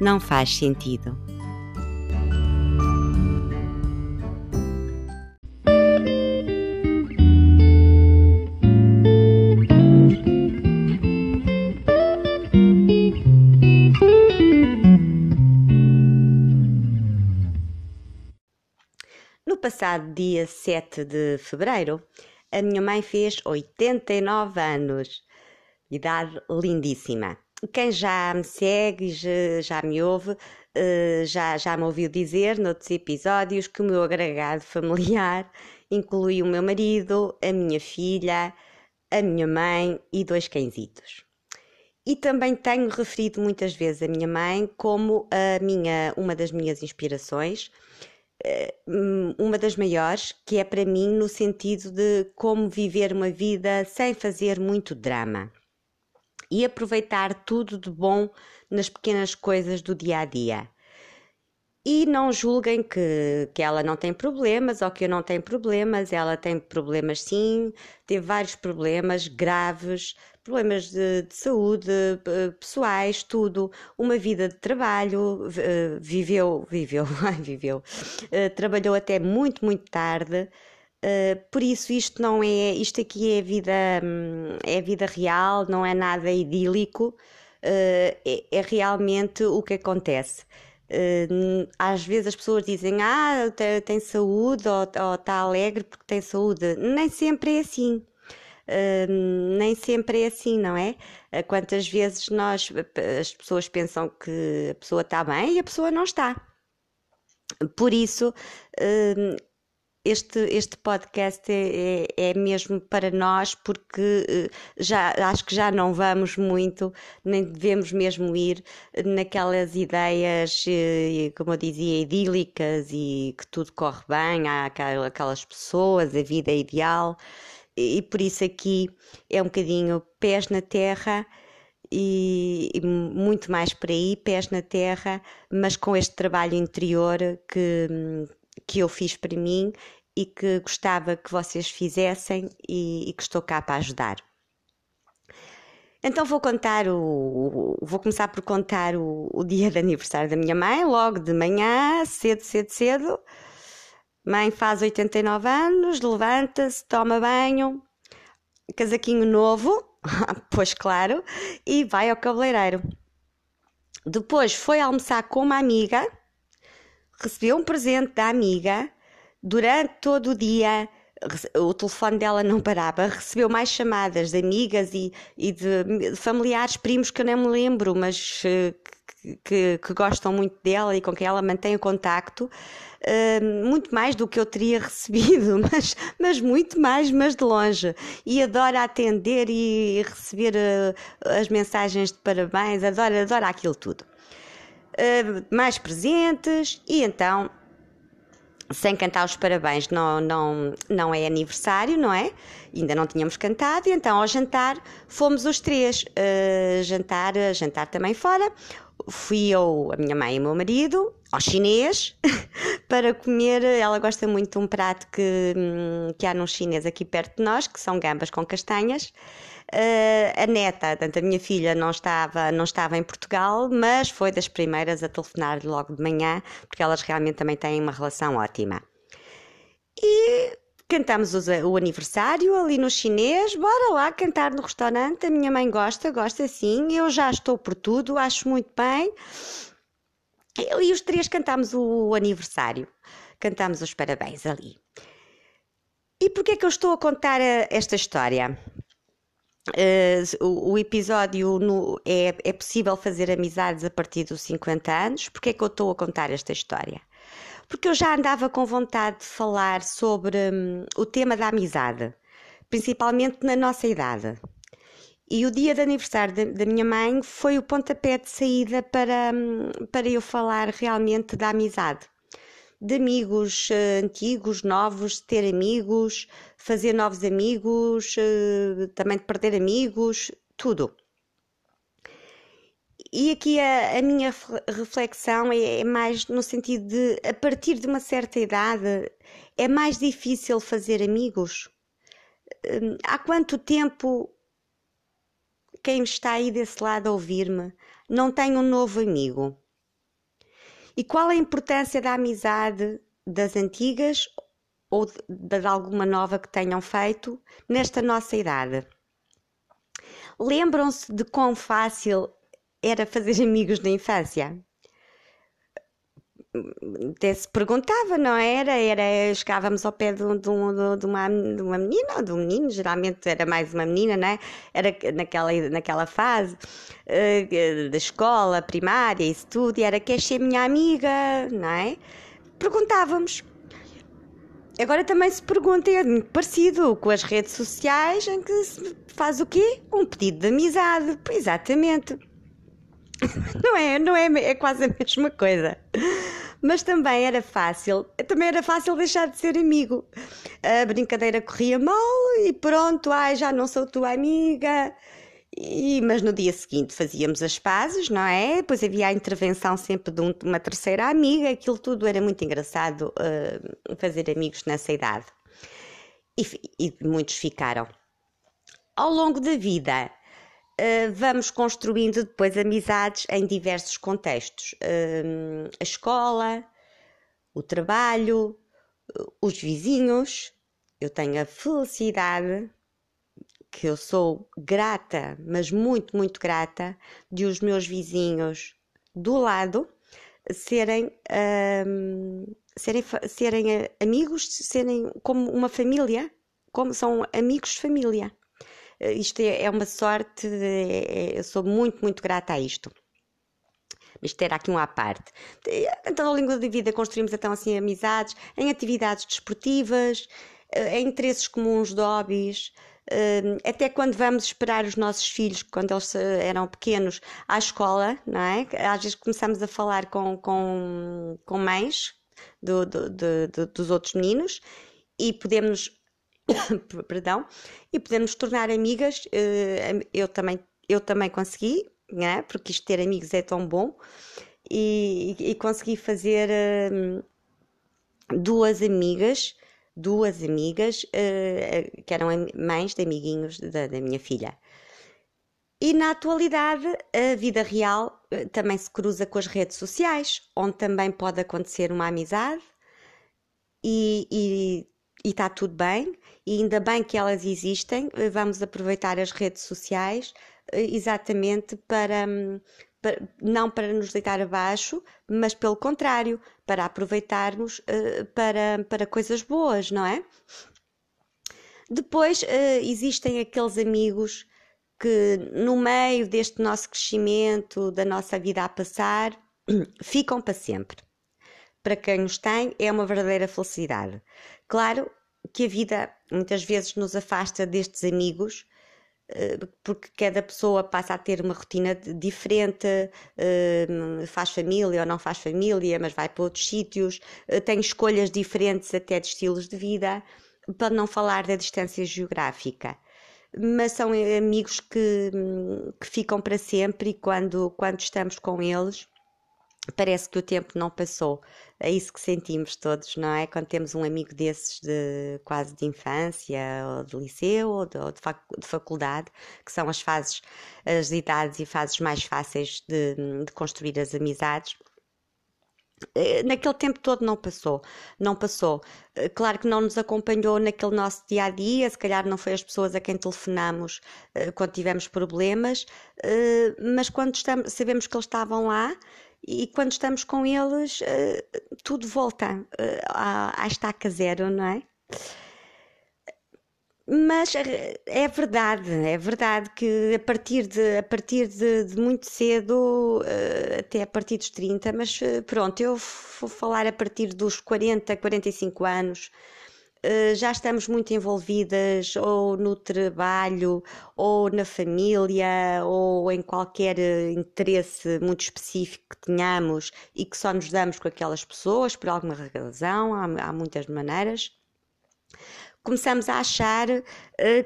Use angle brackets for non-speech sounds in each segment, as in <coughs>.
não faz sentido. No passado dia 7 de fevereiro, a minha mãe fez 89 anos. Idade lindíssima quem já me segue, já, já me ouve, eh, já, já me ouviu dizer noutros episódios que o meu agregado familiar <laughs> inclui o meu marido, a minha filha, a minha mãe e dois cãezitos. E também tenho referido muitas vezes a minha mãe como a minha, uma das minhas inspirações, eh, uma das maiores, que é para mim no sentido de como viver uma vida sem fazer muito drama e aproveitar tudo de bom nas pequenas coisas do dia a dia. E não julguem que, que ela não tem problemas ou que eu não tenho problemas, ela tem problemas sim, teve vários problemas graves, problemas de, de saúde, pessoais, tudo, uma vida de trabalho, viveu, viveu, <laughs> viveu, eh, trabalhou até muito, muito tarde. Uh, por isso isto não é, isto aqui é vida, hum, é vida real, não é nada idílico, uh, é, é, realmente o que acontece. Uh, às vezes as pessoas dizem, ah, tem, tem saúde ou está alegre porque tem saúde. Nem sempre é assim. nem sempre é assim, não é? Quantas vezes nós, as pessoas pensam que a pessoa está bem e a pessoa não está. Por isso, este, este podcast é, é, é, mesmo para nós porque eh, já acho que já não vamos muito, nem devemos mesmo ir naquelas ideias, eh, como eu dizia, idílicas e que tudo corre bem, há aquelas pessoas, a vida é ideal, e por isso aqui é um bocadinho pés na terra. E, e, muito mais por aí, pés na terra, mas com este trabalho interior que, que eu fiz para mim e que gostava que vocês fizessem e, e que estou cá para ajudar. Então vou contar o. Vou começar por contar o, o, dia de aniversário da minha mãe, logo de manhã, cedo, cedo, cedo. Mãe faz 89 anos, levanta-se, toma banho, casaquinho novo, <laughs> pois claro, e vai ao cabeleireiro. Depois foi almoçar com uma amiga, recebeu um presente da amiga Durante todo o dia, o telefone dela não parava, recebeu mais chamadas de amigas e, e de familiares, primos que eu nem me lembro, mas eh, que, que, que gostam muito dela e com quem ela mantém o contacto. Uh, muito mais do que eu teria <laughs> recebido, mas, mas muito mais, mas de longe. E adora atender e receber uh, as mensagens de parabéns, adora, adora aquilo tudo. Uh, mais presentes, e então sem cantar os parabéns não, não, não é aniversário, não é? Ainda não tínhamos cantado, e então ao jantar fomos os três uh, jantar, jantar também fora. Fui eu, a minha mãe e o meu marido, ao chinês, <laughs> para comer. Ela gosta muito de um prato que, hum, que há num chinês aqui perto de nós, que são gambas com castanhas. Uh, a neta, portanto, a minha filha não estava, não estava em Portugal, mas foi das primeiras a telefonar logo de manhã, porque elas realmente também têm uma relação ótima. E cantamos o aniversário ali no chinês, bora lá cantar no restaurante. A minha mãe gosta, gosta sim, eu já estou por tudo, acho muito bem. E os três cantamos o aniversário, cantamos os parabéns ali. E porquê é que eu estou a contar eh, esta história? Uh, o, o, episódio no, é, é possível fazer amizades a partir dos 50 anos. Porquê é que eu estou a contar esta história? Porque eu já andava com vontade de falar sobre hum, o tema da amizade, principalmente na nossa idade. E o dia de aniversário da, minha mãe foi o pontapé de saída para, para eu falar realmente da amizade. De amigos uh, antigos, novos, ter amigos, fazer novos amigos, uh, também de perder amigos, tudo. E aqui a, a minha reflexão é, é, mais no sentido de, a partir de uma certa idade, é mais difícil fazer amigos. Hum, há quanto tempo quem está aí desse lado a ouvir-me não tem um novo amigo? E qual a importância da amizade das antigas ou de, de alguma nova que tenham feito nesta nossa idade? Lembram-se de quão fácil era fazer <laughs> amigos na infância? Até se perguntava, não era? Era, chegávamos ao pé de, de, de, uma, de uma menina ou de um menino, geralmente era mais uma menina, não é? Era naquela, naquela fase uh, da escola, primária, isso tudo, e era queres ser minha amiga, não é? Perguntávamos. Agora também se pergunta, é muito parecido com as redes sociais, em que se faz o quê? Um pedido de amizade. Exatamente. <laughs> Não é, não é, é quase a mesma coisa mas também era fácil, também era fácil deixar de ser amigo. A brincadeira corria mal e pronto, ai, já não sou tua amiga. E, mas no dia seguinte fazíamos as pazes, não é? Depois havia a intervenção sempre de, um, uma terceira amiga, aquilo tudo era muito engraçado uh, fazer amigos nessa idade. E, e, muitos ficaram. Ao longo da vida, vamos construindo depois amizades em diversos contextos. Uh, a escola, o trabalho, os vizinhos. Eu tenho a felicidade que eu sou grata, mas muito, muito grata, de os meus vizinhos do lado serem, um, serem, serem amigos, serem como uma família, como são amigos de família. Eh, isto é, é uma sorte, é, é, eu sou muito, muito grata a isto. Isto era aqui um à parte. Então, ao longo da vida, construímos então assim amizades em atividades desportivas, eh, em interesses comuns de hobbies, eh, até quando vamos esperar os nossos filhos, quando eles eram pequenos, à escola, não é? Às vezes começamos a falar com, com, com mães do, do, do, dos outros meninos e podemos <coughs> perdão, e podemos tornar amigas. Eh, eu também, eu também consegui, né? porque isto ter amigos é tão bom, e, e consegui fazer hum, duas amigas, duas amigas uh, que eram mães de amiguinhos da, da minha filha. E na atualidade, a vida real também se cruza com as redes sociais, onde também pode acontecer uma amizade e está tudo bem e ainda bem que elas existem. Eh, vamos aproveitar as redes sociais eh, exatamente para, hum, para, não para nos deitar abaixo, mas pelo contrário, para aproveitarmos uh, para, para coisas boas, não é? Depois existem aqueles amigos que, no meio deste nosso crescimento, da nossa vida a passar, <clears throat> ficam para sempre. Para quem os tem, é uma verdadeira felicidade. Claro que a vida muitas vezes nos afasta destes amigos eh, porque cada pessoa passa a ter uma rotina diferente, eh, faz família ou não faz família, mas vai para outros sítios, eh, tem escolhas diferentes até de estilos de vida, para não falar da distância geográfica. Mas são amigos que, que ficam para sempre e quando, quando estamos com eles parece que o tempo não passou. É isso que sentimos todos, não é? Quando temos um amigo desses de quase de infância, ou de liceu, ou de, ou de, fac, de faculdade, que são as fases, as idades e fases mais fáceis de, de construir as amizades eh, naquele tempo todo não passou, não passou. Eh, claro que não nos acompanhou naquele nosso dia a dia, se calhar não foi as pessoas a quem telefonamos eh, quando tivemos problemas, mas quando estamos, sabemos que eles estavam lá e quando estamos com eles, uh, tudo volta uh, à, à estaca zero, não é? Mas eh, é verdade, é verdade que a partir de, a partir de, de muito cedo, até a partir dos 30, mas pronto, eu vou falar a partir dos 40, 45 anos, já estamos muito envolvidas ou no trabalho, ou na família, ou em qualquer uh, interesse muito específico que tenhamos e que só nos damos com aquelas pessoas por alguma razão, há, há muitas maneiras. Começamos a achar uh,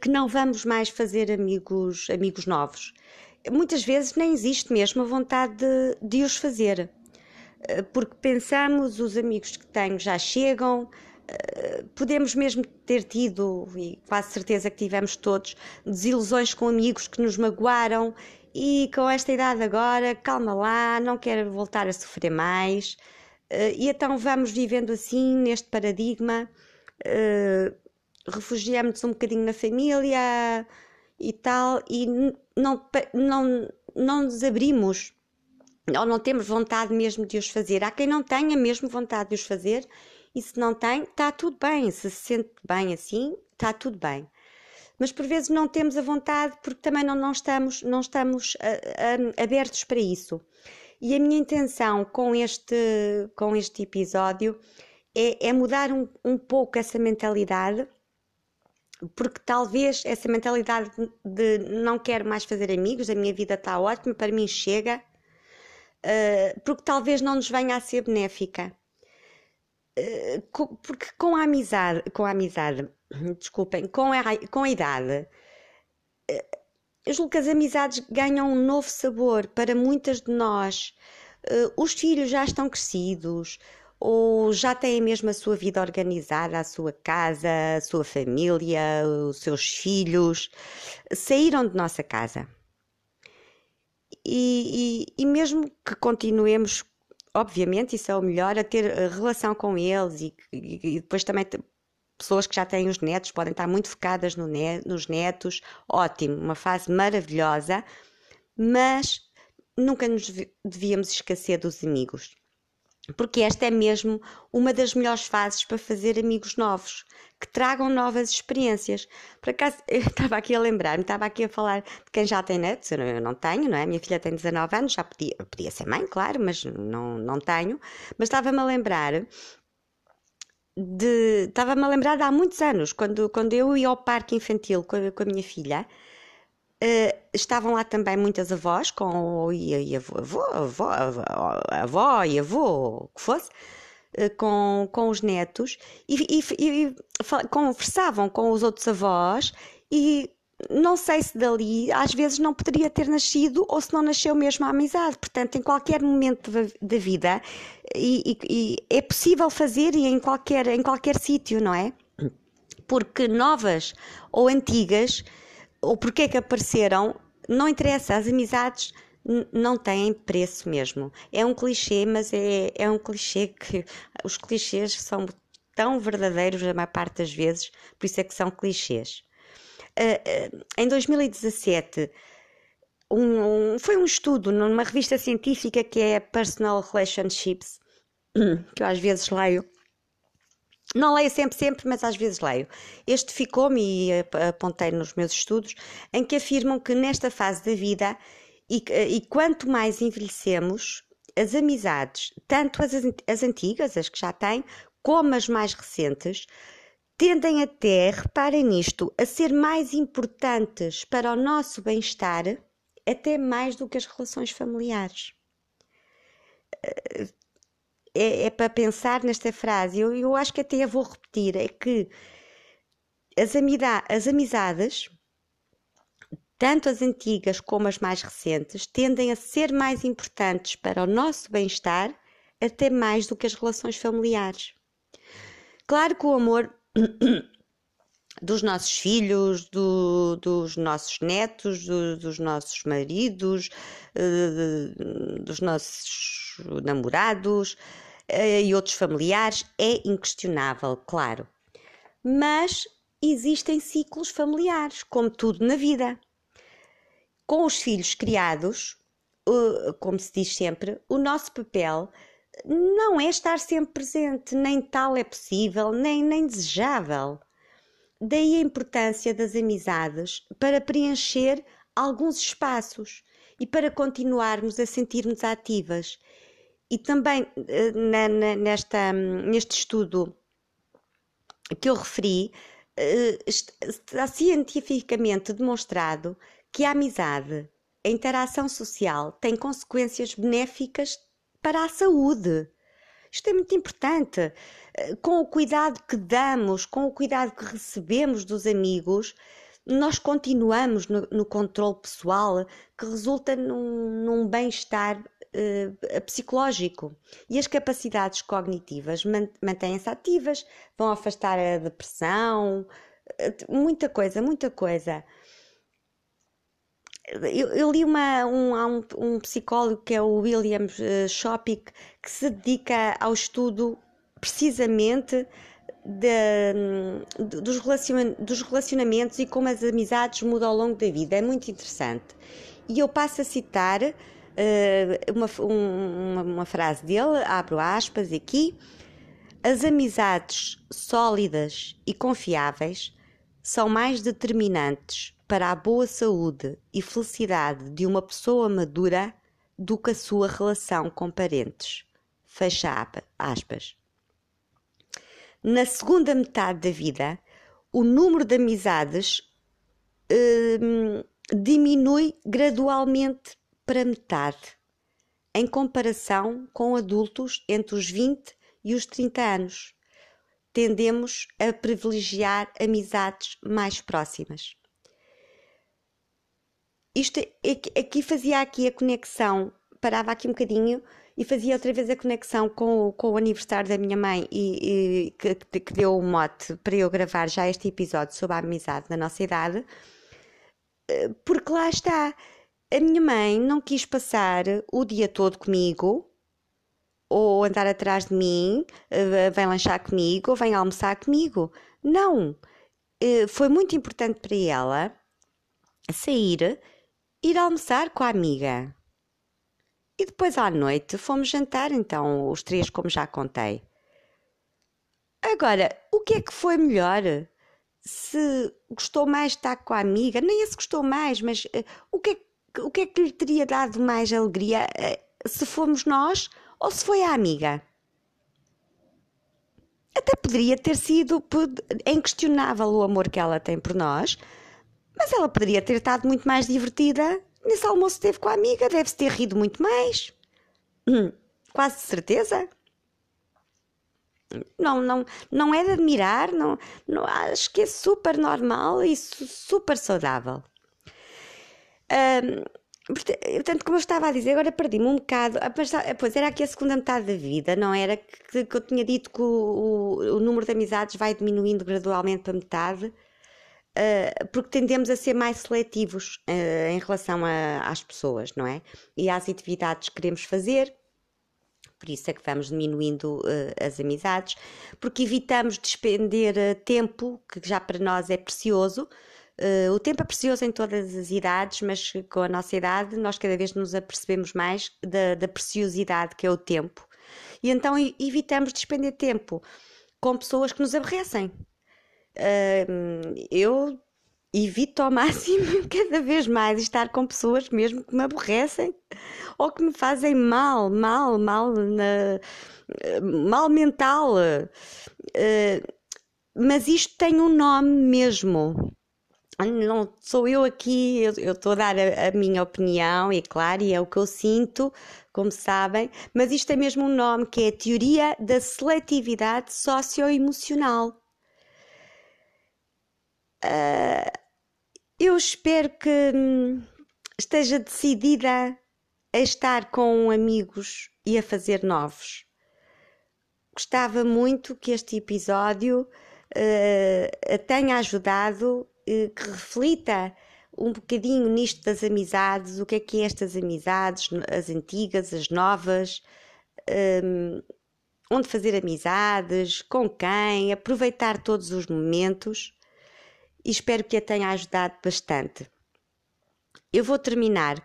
que não vamos mais fazer amigos, amigos novos. Muitas vezes nem existe mesmo a vontade de, de os fazer porque pensamos os amigos que tenho já chegam, eh, podemos mesmo ter tido, e quase certeza que tivemos todos, desilusões com amigos que nos magoaram e com esta idade agora, calma lá, não quero voltar a sofrer mais. Eh, e então vamos vivendo assim, neste paradigma, eh, refugiamos um bocadinho na família e tal, e não, não, não nos abrimos, ou não temos vontade mesmo de os fazer. Há quem não tenha mesmo vontade de os fazer e se não tem, está tudo bem. Se se sente bem assim, está tudo bem. Mas por vezes não temos a vontade porque também não, não estamos, não estamos uh, uh, abertos para isso. E a minha intenção com este, com este episódio é, é mudar um, um pouco essa mentalidade porque talvez essa mentalidade de não quero mais fazer amigos, a minha vida está ótima, para mim chega, uh, porque talvez não nos venha a ser benéfica. Eh, porque com a amizade, com a amizade, <clears throat> desculpem, com a, com a idade, eh, eu julgo que as amizades ganham um novo sabor para muitas de nós. Eh, os filhos já estão crescidos, ou já têm mesmo a sua vida organizada, a sua casa, a sua família, os seus filhos, saíram de nossa casa. E, e, e mesmo que continuemos obviamente isso é o melhor, a ter eh, relação com eles e, e, e depois também pessoas que já têm os netos podem estar muito focadas no net, nos netos, ótimo, uma fase maravilhosa, mas nunca nos devíamos esquecer dos amigos porque esta é mesmo uma das melhores fases para fazer amigos novos, que tragam novas experiências. Por acaso, <laughs> eu estava aqui a lembrar-me, estava aqui a falar de quem já tem netos, eu não tenho, não é? Minha filha tem 19 anos, já podia, podia ser mãe, claro, mas não, não tenho. Mas estava-me a lembrar de. Estava-me a lembrar de há muitos anos, quando, quando eu ia ao parque infantil com a, com a minha filha Uh, estavam lá também muitas avós, com e, e avô, avô, avô, avó e avô, o que fosse, uh, com, com os netos, e, e, e, conversavam com os outros avós, e não sei se dali às vezes não poderia ter nascido ou se não nasceu mesmo a amizade. Portanto, em qualquer momento da vida, e é possível fazer e em qualquer, em qualquer sítio, não é? Porque novas ou antigas ou porque é que apareceram, não interessa, as amizades não têm preço mesmo. É um clichê, mas é, é um clichê que os clichês são tão verdadeiros a maior parte das vezes, por isso é que são clichês. Uh, uh, em 2017, um, um, foi um estudo numa revista científica que é Personal Relationships, <clears throat> que eu às vezes leio, não leio sempre, sempre, mas às vezes leio. Este ficou-me e apontei nos meus estudos, em que afirmam que nesta fase da vida, e, e quanto mais envelhecemos, as amizades, tanto as, as antigas, as que já têm, como as mais recentes, tendem até, reparem nisto, a ser mais importantes para o nosso bem-estar, até mais do que as relações familiares é, é para pensar nesta frase, eu, eu acho que até a vou repetir, é que as, amida, as amizades, tanto as antigas como as mais recentes, tendem a ser mais importantes para o nosso bem-estar até mais do que as relações familiares. Claro que o amor dos nossos filhos, do, dos nossos netos, do, dos nossos maridos, uh, dos nossos namorados uh, e outros familiares é inquestionável, claro. Mas existem ciclos familiares, como tudo na vida. Com os filhos criados, como se diz sempre, o nosso papel não é estar sempre presente, nem tal é possível, nem, nem desejável. Daí a importância das amizades para preencher alguns espaços e para continuarmos a sentirmos ativas. E também eh, na, na, nesta, neste estudo que eu referi, eh, está cientificamente demonstrado que a amizade, a interação social, tem consequências benéficas para a saúde. Isto é muito importante. Eh, com o cuidado que damos, com o cuidado que recebemos dos amigos, nós continuamos no, no controle pessoal que resulta num, num bem-estar uh, psicológico. E as capacidades cognitivas mantêm-se ativas, vão afastar a depressão, uh, muita coisa, muita coisa. Eu, eu, li uma, um, um, um, psicólogo que é o William uh, Shopik que se dedica ao estudo precisamente de, dos, dos relacionamentos e como as amizades mudam ao longo da vida. É muito interessante. E eu passo a citar uh, uma, uma, uma frase dele, abro aspas aqui. As amizades sólidas e confiáveis são mais determinantes para a boa saúde e felicidade de uma pessoa madura do que a sua relação com parentes. Fecha aspas na segunda metade da vida, o número de amizades hum, diminui gradualmente para metade, em comparação com adultos entre os 20 e os 30 anos. Tendemos a privilegiar amizades mais próximas. Isto aqui fazia aqui a conexão, parava aqui um bocadinho e fazia outra vez a conexão com, com o aniversário da minha mãe e, e que, que, deu o mote para eu gravar já este episódio sobre a amizade na nossa idade, eh, porque lá está, a minha mãe não quis passar o dia todo comigo ou andar atrás de mim, eh, vem lanchar comigo ou vem almoçar comigo. Não! Eh, foi muito importante para ela sair, ir almoçar com a amiga e depois à noite fomos jantar, então, os três, como já contei. Agora, o que é que foi melhor? Se gostou mais de estar com a amiga, nem se gostou mais, mas uh, o, que é, o que é que lhe teria dado mais alegria uh, se fomos nós ou se foi a amiga? Até poderia ter sido é inquestionável o amor que ela tem por nós, mas ela poderia ter estado muito mais divertida Nesse almoço teve com a amiga, deve-se ter rido muito mais. Hum, quase certeza. Não, não, não é de admirar, não, não, acho que é super normal e super saudável. portanto, como eu estava a dizer, agora perdi-me um bocado. Ah, ah, pois era aqui a segunda metade da vida, não era? Que, que eu tinha dito que o, o, o número de amizades vai diminuindo gradualmente para metade. Uh, porque tendemos a ser mais seletivos uh, em relação a, às pessoas, não é? E às atividades que queremos fazer, por isso é que vamos diminuindo uh, as amizades, porque evitamos despender tempo, que já para nós é precioso. o tempo é precioso em todas as idades, mas com a nossa idade nós cada vez nos apercebemos mais da, da preciosidade que é o tempo. E então evitamos despender tempo com pessoas que nos aborrecem, uh, eu evito ao <laughs> máximo cada vez mais estar com pessoas mesmo que me aborrecem ou que me fazem mal, mal, mal, na, mal mental. Uh, mas isto tem um nome mesmo. Não sou eu aqui, eu estou a dar a, a, minha opinião, e é claro, e é o que eu sinto, como sabem, mas isto tem mesmo um nome que é a teoria da seletividade socioemocional. Uh, eu espero que hum, esteja decidida a estar com amigos e a fazer novos. Gostava muito que este episódio uh, a tenha ajudado, uh, que reflita um bocadinho nisto das amizades, o que é que é estas amizades, as antigas, as novas, um, onde fazer amizades, com quem, aproveitar todos os momentos e espero que a tenha ajudado bastante. Eu vou terminar,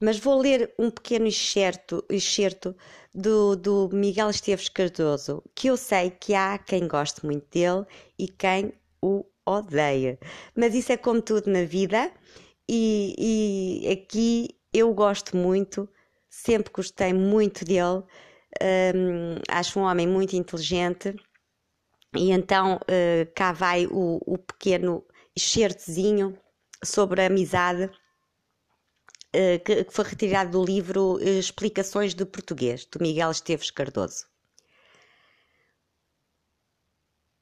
mas vou ler um pequeno excerto, excerto do, do Miguel Esteves Cardoso, que eu sei que há quem goste muito dele e quem o odeia. Mas isso é como tudo na vida, e, e aqui eu gosto muito, sempre gostei muito dele. Um, acho um homem muito inteligente E então uh, cá vai o, o pequeno excertozinho sobre a amizade uh, que, que, foi retirado do livro Explicações de Português, do Miguel Esteves Cardoso.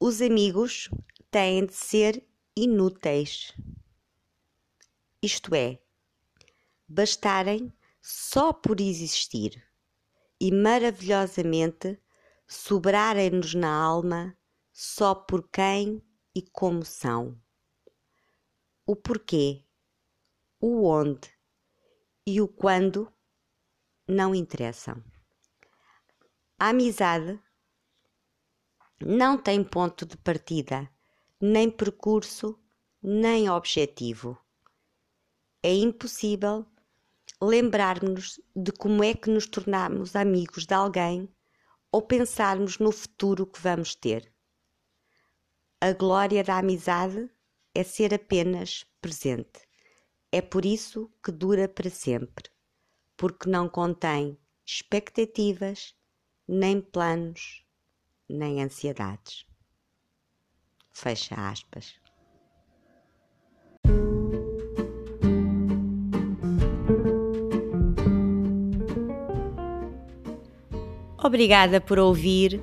Os amigos têm de ser inúteis. Isto é, bastarem só por existir e maravilhosamente sobrarem-nos na alma só por quem e como são. O porquê, o onde e o quando não interessam. A amizade não tem ponto de partida, nem percurso, nem objetivo. É impossível lembrarmos de como é que nos tornamos amigos de alguém ou pensarmos no futuro que vamos ter. A glória da amizade é ser apenas presente. É por isso que dura para sempre, porque não contém expectativas, nem planos, nem ansiedades. Fecha aspas. Obrigada por ouvir,